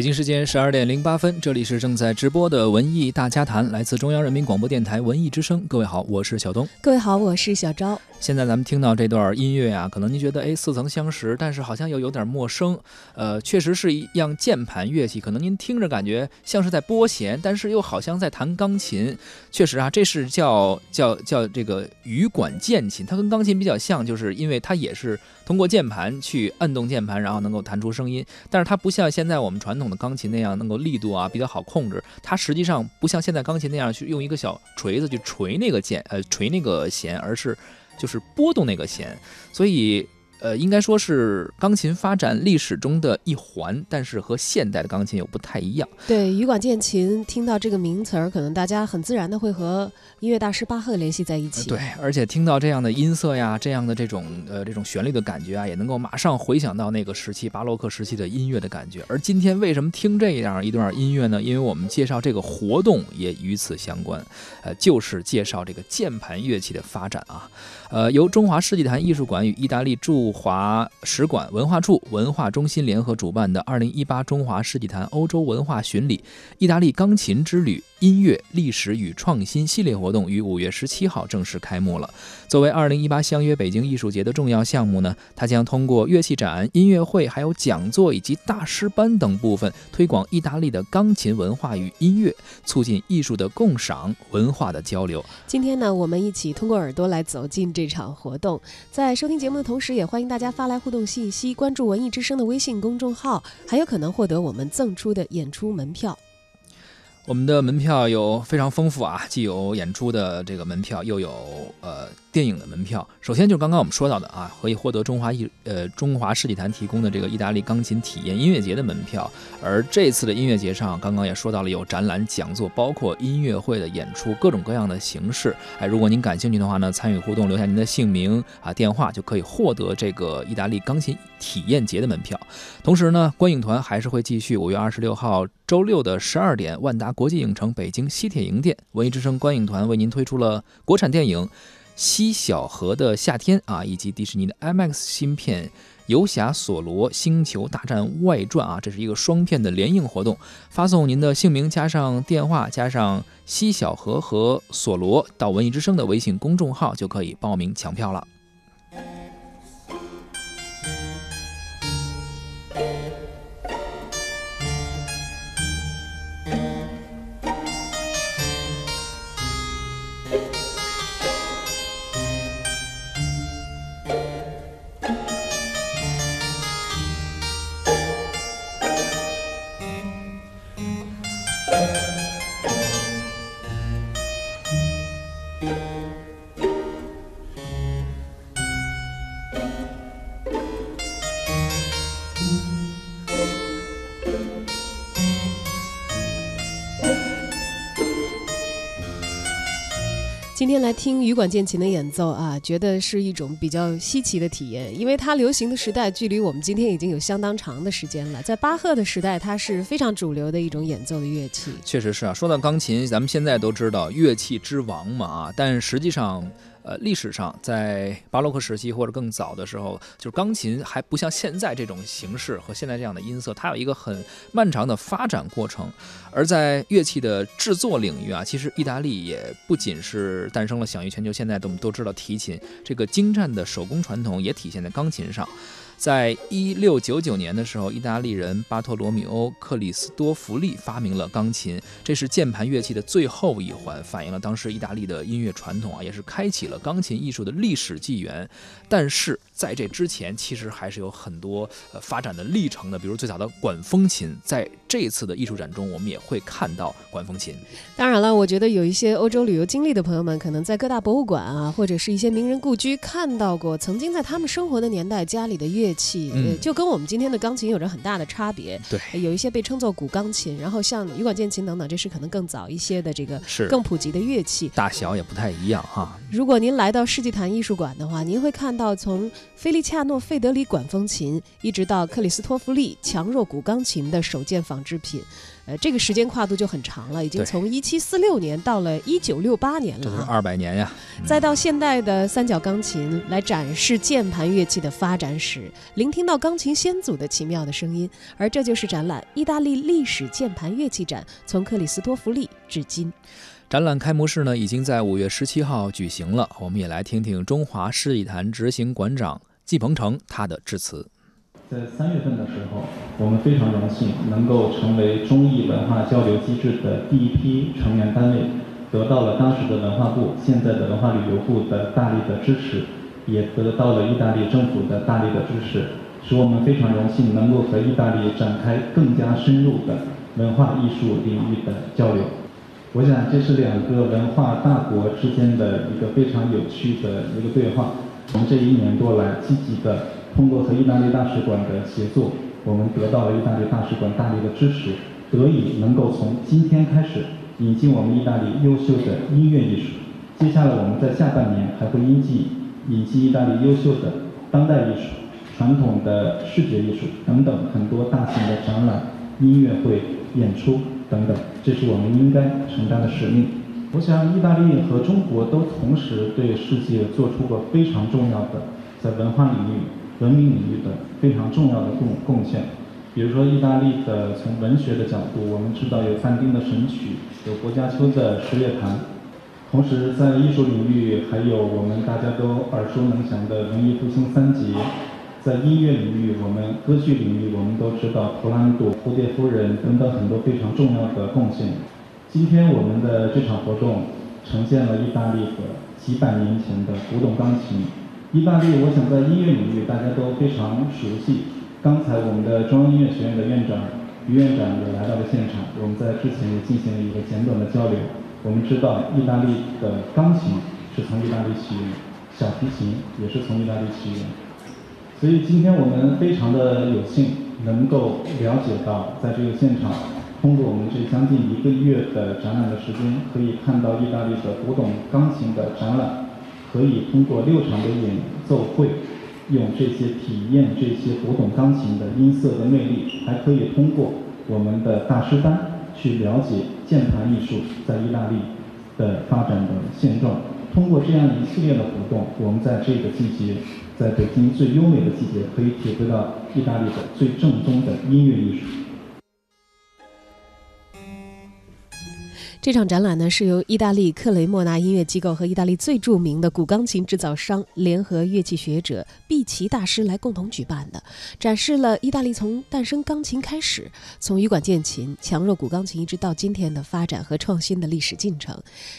北京时间十二点零八分，这里是正在直播的文艺大家谈，来自中央人民广播电台文艺之声。各位好，我是小东。各位好，我是小昭。现在咱们听到这段音乐啊，可能您觉得哎似曾相识，但是好像又有点陌生。呃，确实是一样键盘乐器，可能您听着感觉像是在拨弦，但是又好像在弹钢琴。确实啊，这是叫叫叫这个羽管键琴，它跟钢琴比较像，就是因为它也是通过键盘去按动键盘，然后能够弹出声音。但是它不像现在我们传统钢琴那样能够力度啊比较好控制，它实际上不像现在钢琴那样去用一个小锤子去锤那个键，呃，锤那个弦，而是。就是拨动那个弦，所以。呃，应该说是钢琴发展历史中的一环，但是和现代的钢琴又不太一样。对，羽管键琴，听到这个名词儿，可能大家很自然的会和音乐大师巴赫联系在一起。对，而且听到这样的音色呀，这样的这种呃这种旋律的感觉啊，也能够马上回想到那个时期巴洛克时期的音乐的感觉。而今天为什么听这样一段音乐呢？因为我们介绍这个活动也与此相关，呃，就是介绍这个键盘乐器的发展啊。呃，由中华世纪坛艺术馆与意大利驻华使馆文化处文化中心联合主办的二零一八中华世纪坛欧洲文化巡礼——意大利钢琴之旅音乐历史与创新系列活动于五月十七号正式开幕了。作为二零一八相约北京艺术节的重要项目呢，它将通过乐器展、音乐会、还有讲座以及大师班等部分，推广意大利的钢琴文化与音乐，促进艺术的共赏、文化的交流。今天呢，我们一起通过耳朵来走进这场活动。在收听节目的同时，也欢迎。大家发来互动信息，关注文艺之声的微信公众号，还有可能获得我们赠出的演出门票。我们的门票有非常丰富啊，既有演出的这个门票，又有呃。电影的门票，首先就是刚刚我们说到的啊，可以获得中华艺呃中华世纪坛提供的这个意大利钢琴体验音乐节的门票。而这次的音乐节上，刚刚也说到了有展览、讲座，包括音乐会的演出，各种各样的形式。哎，如果您感兴趣的话呢，参与互动，留下您的姓名啊、电话，就可以获得这个意大利钢琴体验节的门票。同时呢，观影团还是会继续。五月二十六号周六的十二点，万达国际影城北京西铁营店，文艺之声观影团为您推出了国产电影。西小河的夏天啊，以及迪士尼的 IMAX 芯片《游侠索罗：星球大战外传》啊，这是一个双片的联映活动。发送您的姓名加上电话加上西小河和索罗到文艺之声的微信公众号，就可以报名抢票了。今天来听羽管键琴的演奏啊，觉得是一种比较稀奇的体验，因为它流行的时代距离我们今天已经有相当长的时间了。在巴赫的时代，它是非常主流的一种演奏的乐器。确实是啊，说到钢琴，咱们现在都知道乐器之王嘛啊，但实际上。呃，历史上在巴洛克时期或者更早的时候，就是钢琴还不像现在这种形式和现在这样的音色，它有一个很漫长的发展过程。而在乐器的制作领域啊，其实意大利也不仅是诞生了享誉全球，现在都我们都知道提琴这个精湛的手工传统也体现在钢琴上。在一六九九年的时候，意大利人巴托罗米欧·克里斯多弗利发明了钢琴，这是键盘乐器的最后一环，反映了当时意大利的音乐传统啊，也是开启了钢琴艺术的历史纪元。但是在这之前，其实还是有很多呃发展的历程的，比如最早的管风琴，在这次的艺术展中，我们也会看到管风琴。当然了，我觉得有一些欧洲旅游经历的朋友们，可能在各大博物馆啊，或者是一些名人故居看到过，曾经在他们生活的年代家里的乐。乐器，就跟我们今天的钢琴有着很大的差别。对，有一些被称作古钢琴，然后像羽管键琴等等，这是可能更早一些的这个是更普及的乐器，大小也不太一样哈。如果您来到世纪坛艺术馆的话，您会看到从菲利恰诺·费德里管风琴一直到克里斯托弗利强弱古钢琴的首件仿制品。呃，这个时间跨度就很长了，已经从一七四六年到了一九六八年了，这是二百年呀。再到现代的三角钢琴来展示键盘乐器的发展史，聆听到钢琴先祖的奇妙的声音，而这就是展览“意大利历史键盘乐器展”从克里斯托弗利至今。展览开幕式呢，已经在五月十七号举行了，我们也来听听中华世纪坛执行馆长季鹏程他的致辞。在三月份的时候，我们非常荣幸能够成为中意文化交流机制的第一批成员单位，得到了当时的文化部、现在的文化旅游部的大力的支持，也得到了意大利政府的大力的支持，使我们非常荣幸能够和意大利展开更加深入的文化艺术领域的交流。我想这是两个文化大国之间的一个非常有趣的一个对话。从这一年多来，积极的。通过和意大利大使馆的协作，我们得到了意大利大使馆大力的支持，得以能够从今天开始引进我们意大利优秀的音乐艺术。接下来我们在下半年还会引进引进意大利优秀的当代艺术、传统的视觉艺术等等很多大型的展览、音乐会、演出等等，这是我们应该承担的使命。我想，意大利和中国都同时对世界做出过非常重要的在文化领域。文明领域的非常重要的贡贡献，比如说意大利的从文学的角度，我们知道有范丁的《神曲》，有薄伽丘的《十月谈》，同时在艺术领域还有我们大家都耳熟能详的文艺复兴三杰，在音乐领域，我们歌剧领域我们都知道图兰朵、蝴蝶夫人等等很多非常重要的贡献。今天我们的这场活动呈现了意大利的几百年前的古董钢琴。意大利，我想在音乐领域大家都非常熟悉。刚才我们的中央音乐学院的院长于院长也来到了现场，我们在之前也进行了一个简短的交流。我们知道意大利的钢琴是从意大利起源，小提琴也是从意大利起源。所以今天我们非常的有幸能够了解到，在这个现场，通过我们这将近一个月的展览的时间，可以看到意大利的古董钢琴的展览。可以通过六场的演奏会，用这些体验这些古董钢琴的音色的魅力，还可以通过我们的大师班去了解键盘艺术在意大利的发展的现状。通过这样一系列的活动，我们在这个季节，在北京最优美的季节，可以体会到意大利的最正宗的音乐艺术。这场展览呢，是由意大利克雷莫纳音乐机构和意大利最著名的古钢琴制造商联合乐器学者毕奇大师来共同举办的，展示了意大利从诞生钢琴开始，从羽管键琴、强弱古钢琴一直到今天的发展和创新的历史进程。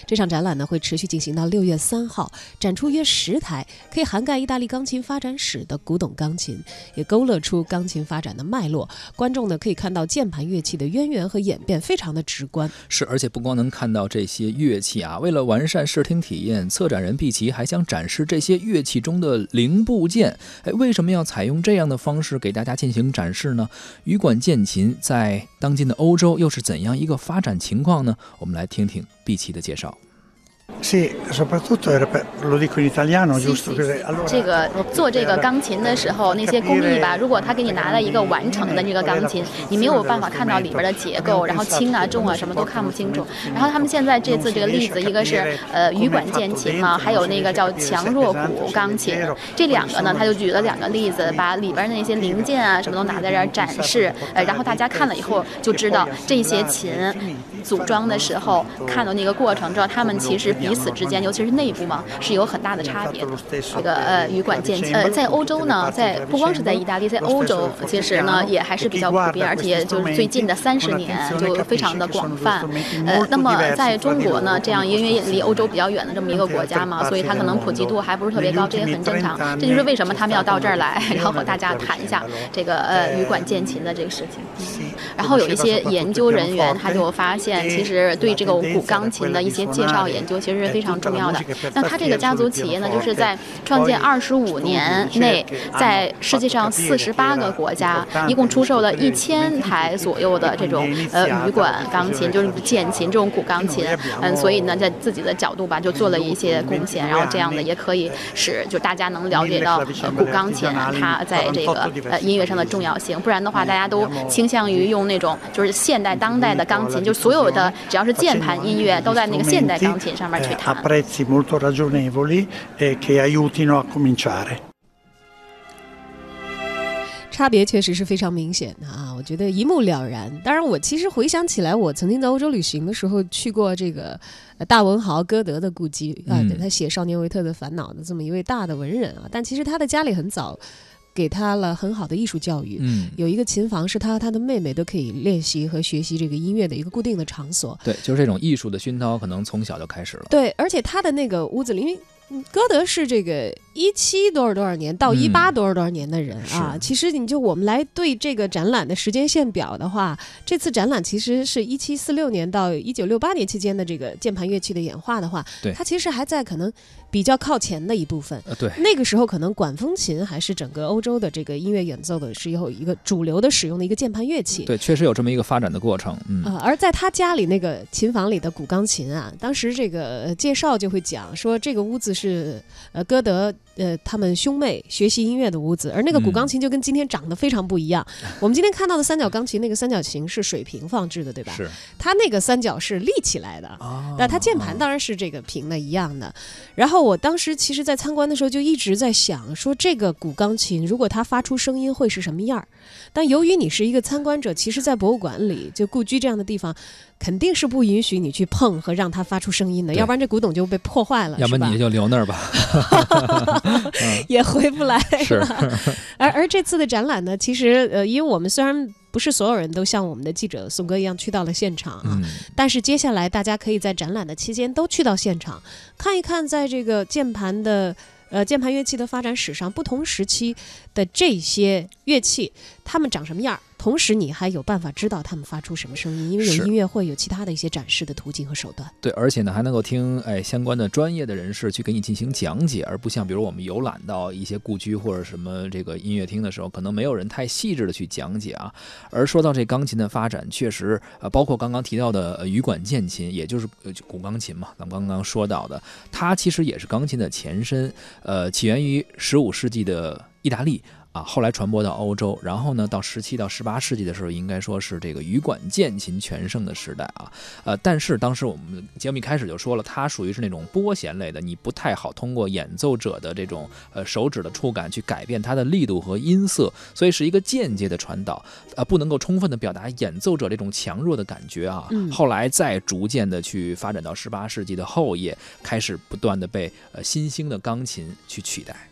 这场展览呢，会持续进行到六月三号，展出约十台可以涵盖意大利钢琴发展史的古董钢琴，也勾勒出钢琴发展的脉络。观众呢，可以看到键盘乐器的渊源和演变，非常的直观。是，而且不光。能看到这些乐器啊！为了完善视听体验，策展人毕奇还想展示这些乐器中的零部件。哎，为什么要采用这样的方式给大家进行展示呢？羽管键琴在当今的欧洲又是怎样一个发展情况呢？我们来听听毕奇的介绍。这个做这个钢琴的时候，那些工艺吧，如果他给你拿了一个完成的这个钢琴，你没有办法看到里边的结构，然后轻啊重啊什么都看不清楚。然后他们现在这次这个例子，一个是呃羽管键琴嘛，还有那个叫强弱鼓钢琴，这两个呢，他就举了两个例子，把里边的那些零件啊什么都拿在这儿展示，呃，然后大家看了以后就知道这些琴组装的时候看到那个过程，知道他们其实。彼此之间，尤其是内部嘛，是有很大的差别的。这个呃，羽管键琴，呃，在欧洲呢，在不光是在意大利，在欧洲其实呢也还是比较普遍，而且就是最近的三十年就非常的广泛。呃，那么在中国呢，这样因为离欧洲比较远的这么一个国家嘛，所以它可能普及度还不是特别高，这也很正常。这就是为什么他们要到这儿来，然后和大家谈一下这个呃羽管键琴的这个事情。然后有一些研究人员他就发现，其实对这个古钢琴的一些介绍研究，其实。是非常重要的。那它这个家族企业呢，就是在创建二十五年内，在世界上四十八个国家，一共出售了一千台左右的这种呃羽管钢琴，就是键琴这种古钢琴。嗯，所以呢，在自己的角度吧，就做了一些贡献，然后这样的也可以使就大家能了解到古钢琴它在这个呃音乐上的重要性。不然的话，大家都倾向于用那种就是现代当代的钢琴，就所有的只要是键盘音乐都在那个现代钢琴上面去弹。差别确实是非常明显的啊，我觉得一目了然。当然，我其实回想起来，我曾经在欧洲旅行的时候去过这个大文豪歌德的故居啊，他写《少年维特的烦恼》的这么一位大的文人啊。但其实他的家里很早给他了很好的艺术教育，嗯，有一个琴房是他和他的妹妹都可以练习和学习这个音乐的一个固定的场所。对，就是这种艺术的熏陶，可能从小就开始了。对，而且他的那个屋子里，因为歌德是这个。一七多少多少年到一八多少多少年的人啊，其实你就我们来对这个展览的时间线表的话，这次展览其实是一七四六年到一九六八年期间的这个键盘乐器的演化的话，对，它其实还在可能比较靠前的一部分。对，那个时候可能管风琴还是整个欧洲的这个音乐演奏的是有一个主流的使用的一个键盘乐器。对，确实有这么一个发展的过程。嗯，而在他家里那个琴房里的古钢琴啊，当时这个介绍就会讲说，这个屋子是呃歌德。呃，他们兄妹学习音乐的屋子，而那个古钢琴就跟今天长得非常不一样。我们今天看到的三角钢琴，那个三角琴是水平放置的，对吧？是。它那个三角是立起来的，那它键盘当然是这个平的一样的。然后我当时其实，在参观的时候就一直在想，说这个古钢琴如果它发出声音会是什么样儿？但由于你是一个参观者，其实，在博物馆里，就故居这样的地方。肯定是不允许你去碰和让它发出声音的，要不然这古董就被破坏了。要不你就留那儿吧，也回不来了。而而这次的展览呢，其实呃，因为我们虽然不是所有人都像我们的记者宋哥一样去到了现场啊，但是接下来大家可以在展览的期间都去到现场看一看，在这个键盘的呃键盘乐器的发展史上，不同时期的这些乐器，它们长什么样。同时，你还有办法知道他们发出什么声音，因为有音乐会，有其他的一些展示的途径和手段。对，而且呢，还能够听哎相关的专业的人士去给你进行讲解，而不像比如我们游览到一些故居或者什么这个音乐厅的时候，可能没有人太细致的去讲解啊。而说到这钢琴的发展，确实呃，包括刚刚提到的羽管键琴，也就是古钢琴嘛，咱们刚刚说到的，它其实也是钢琴的前身，呃，起源于十五世纪的意大利。啊，后来传播到欧洲，然后呢，到十七到十八世纪的时候，应该说是这个羽管键琴全盛的时代啊。呃，但是当时我们节目一开始就说了，它属于是那种拨弦类的，你不太好通过演奏者的这种呃手指的触感去改变它的力度和音色，所以是一个间接的传导，呃，不能够充分的表达演奏者这种强弱的感觉啊。后来再逐渐的去发展到十八世纪的后叶，开始不断的被呃新兴的钢琴去取代。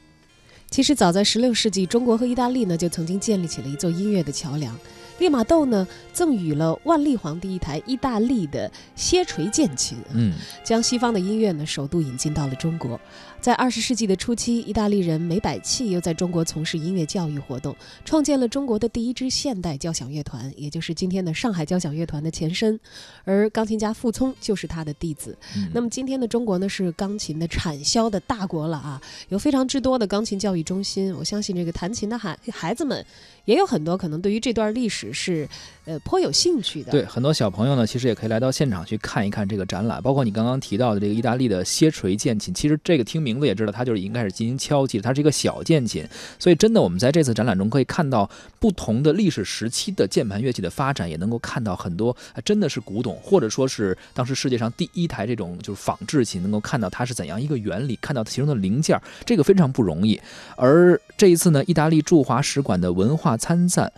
其实早在十六世纪，中国和意大利呢就曾经建立起了一座音乐的桥梁。利玛窦呢赠予了万历皇帝一台意大利的楔锤键琴，嗯，将西方的音乐呢首度引进到了中国。在二十世纪的初期，意大利人梅百器又在中国从事音乐教育活动，创建了中国的第一支现代交响乐团，也就是今天的上海交响乐团的前身。而钢琴家傅聪就是他的弟子。那么今天的中国呢，是钢琴的产销的大国了啊，有非常之多的钢琴教育中心。我相信这个弹琴的孩孩子们也有很多可能对于这段历史是呃颇有兴趣的。对，很多小朋友呢，其实也可以来到现场去看一看这个展览，包括你刚刚提到的这个意大利的楔锤键琴，其实这个听名。字也知道，它就是应该是进行敲击，它是一个小键琴，所以真的，我们在这次展览中可以看到不同的历史时期的键盘乐器的发展，也能够看到很多真的是古董，或者说是当时世界上第一台这种就是仿制琴，能够看到它是怎样一个原理，看到其中的零件，这个非常不容易。而这一次呢，意大利驻华使馆的文化参赞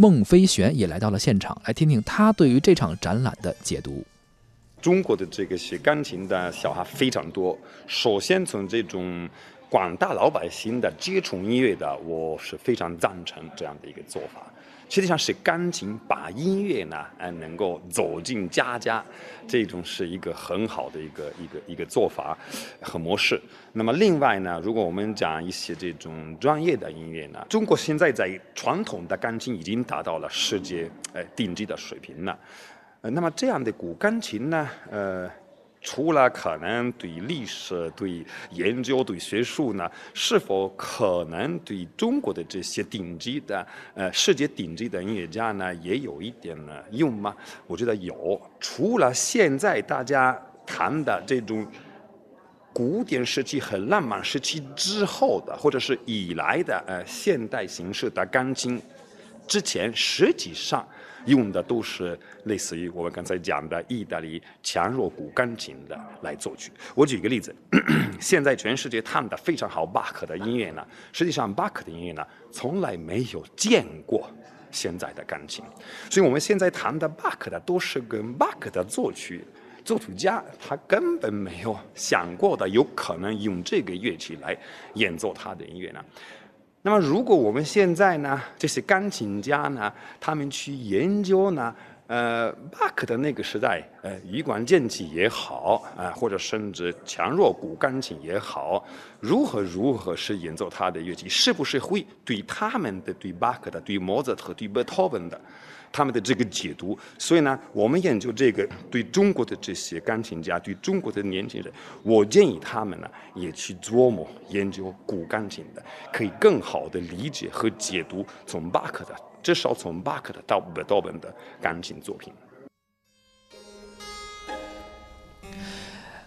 孟飞旋也来到了现场，来听听他对于这场展览的解读。中国的这个学钢琴的小孩非常多。首先从这种广大老百姓的接触音乐的，我是非常赞成这样的一个做法。实际上是钢琴把音乐呢，呃，能够走进家家，这种是一个很好的一个一个一个做法和模式。那么另外呢，如果我们讲一些这种专业的音乐呢，中国现在在传统的钢琴已经达到了世界呃顶级的水平了。呃，那么这样的古钢琴呢，呃，除了可能对历史、对研究、对学术呢，是否可能对中国的这些顶级的呃世界顶级的音乐家呢，也有一点呢用吗？我觉得有。除了现在大家谈的这种古典时期和浪漫时期之后的，或者是以来的呃现代形式的钢琴，之前实际上。用的都是类似于我们刚才讲的意大利强弱古钢琴的来作曲。我举一个例子，现在全世界弹的非常好巴克的音乐呢，实际上巴克的音乐呢从来没有见过现在的钢琴，所以我们现在弹的巴克的都是跟巴克的作曲作曲家他根本没有想过的，有可能用这个乐器来演奏他的音乐呢。那么，如果我们现在呢，这些钢琴家呢，他们去研究呢，呃，巴克的那个时代，呃，羽管键琴也好，啊，或者甚至强弱古钢琴也好，如何如何是演奏他的乐器，是不是会对他们的、对巴克的、对莫扎特、对贝多芬的？他们的这个解读，所以呢，我们研究这个对中国的这些钢琴家，对中国的年轻人，我建议他们呢也去琢磨研究古钢琴的，可以更好的理解和解读从巴克的，至少从巴克的到贝多芬的钢琴作品。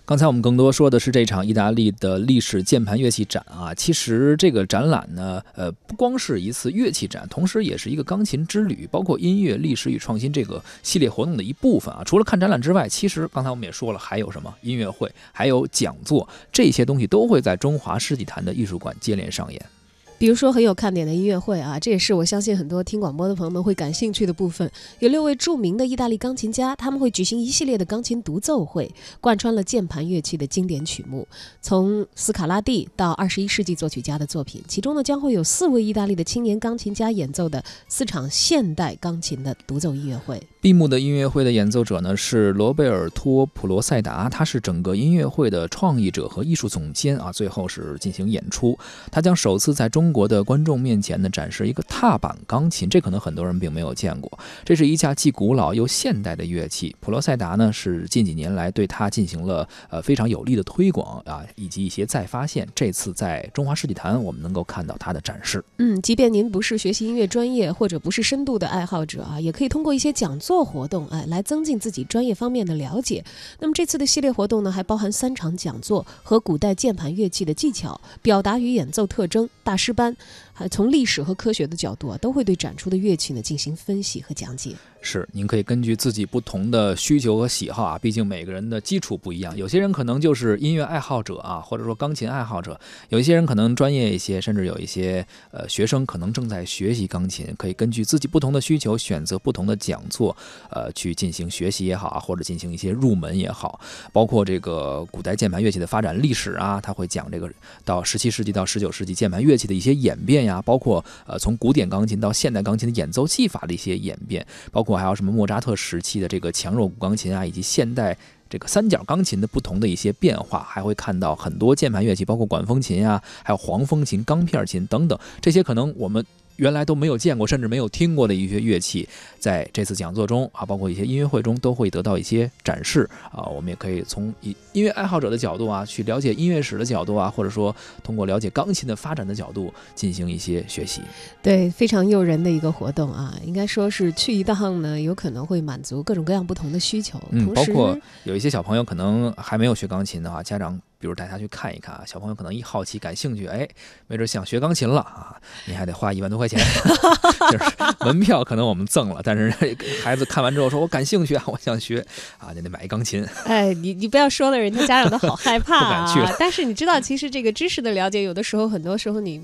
刚才我们更多说的是这场意大利的历史键盘乐器展啊，其实这个展览呢，呃，不光是一次乐器展，同时也是一个钢琴之旅，包括音乐历史与创新这个系列活动的一部分啊。除了看展览之外，其实刚才我们也说了，还有什么音乐会，还有讲座，这些东西都会在中华世纪坛的艺术馆接连上演。比如说很有看点的音乐会啊，这也是我相信很多听广播的朋友们会感兴趣的部分。有六位著名的意大利钢琴家，他们会举行一系列的钢琴独奏会，贯穿了键盘乐器的经典曲目，从斯卡拉蒂到二十一世纪作曲家的作品。其中呢，将会有四位意大利的青年钢琴家演奏的四场现代钢琴的独奏音乐会。闭幕的音乐会的演奏者呢是罗贝尔托·普罗塞达，他是整个音乐会的创意者和艺术总监啊。最后是进行演出，他将首次在中国的观众面前呢展示一个踏板钢琴，这可能很多人并没有见过。这是一架既古老又现代的乐器。普罗塞达呢是近几年来对它进行了呃非常有力的推广啊，以及一些再发现。这次在中华世纪坛，我们能够看到它的展示。嗯，即便您不是学习音乐专业或者不是深度的爱好者啊，也可以通过一些讲座。活动，哎，来增进自己专业方面的了解。那么这次的系列活动呢，还包含三场讲座和古代键盘乐器的技巧、表达与演奏特征、大师班。还从历史和科学的角度啊，都会对展出的乐器呢进行分析和讲解。是，您可以根据自己不同的需求和喜好啊，毕竟每个人的基础不一样。有些人可能就是音乐爱好者啊，或者说钢琴爱好者；有一些人可能专业一些，甚至有一些呃学生可能正在学习钢琴。可以根据自己不同的需求，选择不同的讲座，呃，去进行学习也好啊，或者进行一些入门也好。包括这个古代键盘乐器的发展历史啊，他会讲这个到十七世纪到十九世纪键盘乐器的一些演变。呀，包括呃，从古典钢琴到现代钢琴的演奏技法的一些演变，包括还有什么莫扎特时期的这个强弱古钢琴啊，以及现代这个三角钢琴的不同的一些变化，还会看到很多键盘乐器，包括管风琴啊，还有黄风琴、钢片琴等等，这些可能我们。原来都没有见过，甚至没有听过的一些乐器，在这次讲座中啊，包括一些音乐会中，都会得到一些展示啊。我们也可以从以音乐爱好者的角度啊，去了解音乐史的角度啊，或者说通过了解钢琴的发展的角度进行一些学习。对，非常诱人的一个活动啊，应该说是去一趟呢，有可能会满足各种各样不同的需求。嗯，包括有一些小朋友可能还没有学钢琴的话，家长。比如带他去看一看啊，小朋友可能一好奇、感兴趣，哎，没准想学钢琴了啊，你还得花一万多块钱，就是门票可能我们赠了，但是 孩子看完之后说我感兴趣啊，我想学啊，你得买一钢琴。哎，你你不要说了，人家家长都好害怕啊。不敢去。但是你知道，其实这个知识的了解，有的时候很多时候你。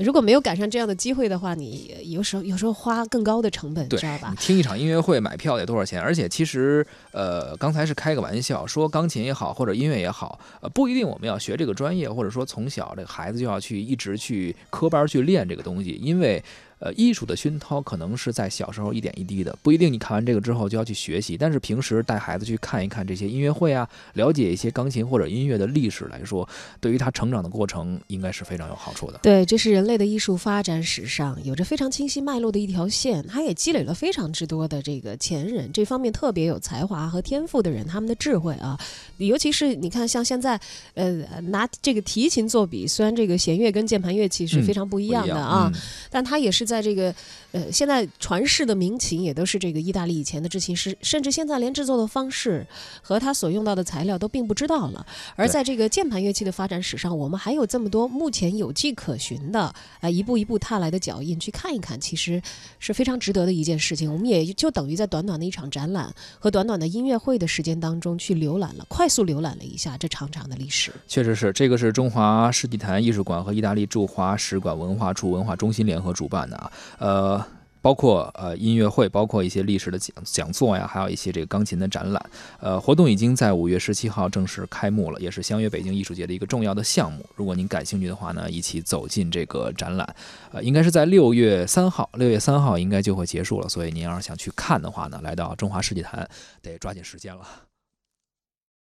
如果没有赶上这样的机会的话，你有时候有时候花更高的成本，知道吧？听一场音乐会买票得多少钱？而且其实，呃，刚才是开个玩笑，说钢琴也好，或者音乐也好，呃，不一定我们要学这个专业，或者说从小这个孩子就要去一直去科班去练这个东西，因为。呃，艺术的熏陶可能是在小时候一点一滴的，不一定你看完这个之后就要去学习，但是平时带孩子去看一看这些音乐会啊，了解一些钢琴或者音乐的历史来说，对于他成长的过程应该是非常有好处的。对，这是人类的艺术发展史上有着非常清晰脉络的一条线，它也积累了非常之多的这个前人这方面特别有才华和天赋的人他们的智慧啊，尤其是你看像现在，呃，拿这个提琴作比，虽然这个弦乐跟键盘乐器是非常不一样的啊，但它也是在这个呃现在传世的名琴也都是这个意大利以前的制琴师，甚至现在连制作的方式和他所用到的材料都并不知道了。而在这个键盘乐器的发展史上，我们还有这么多目前有迹可循的啊一步一步踏来的脚印去看一看，其实是非常值得的一件事情。我们也就等于在短短的一场展览和短短的音乐会的时间当中去浏览了，快速浏览了一下这长长的历史。确实是，这个是中华世纪坛艺术馆和意大利驻华使馆文化处文化中心联合主办的啊，呃。包括呃音乐会，包括一些历史的讲讲座呀，还有一些这个钢琴的展览。呃，活动已经在五月十七号正式开幕了，也是相约北京艺术节的一个重要的项目。如果您感兴趣的话呢，一起走进这个展览。呃，应该是在六月三号，六月三号应该就会结束了。所以您要是想去看的话呢，来到中华世纪坛，得抓紧时间了。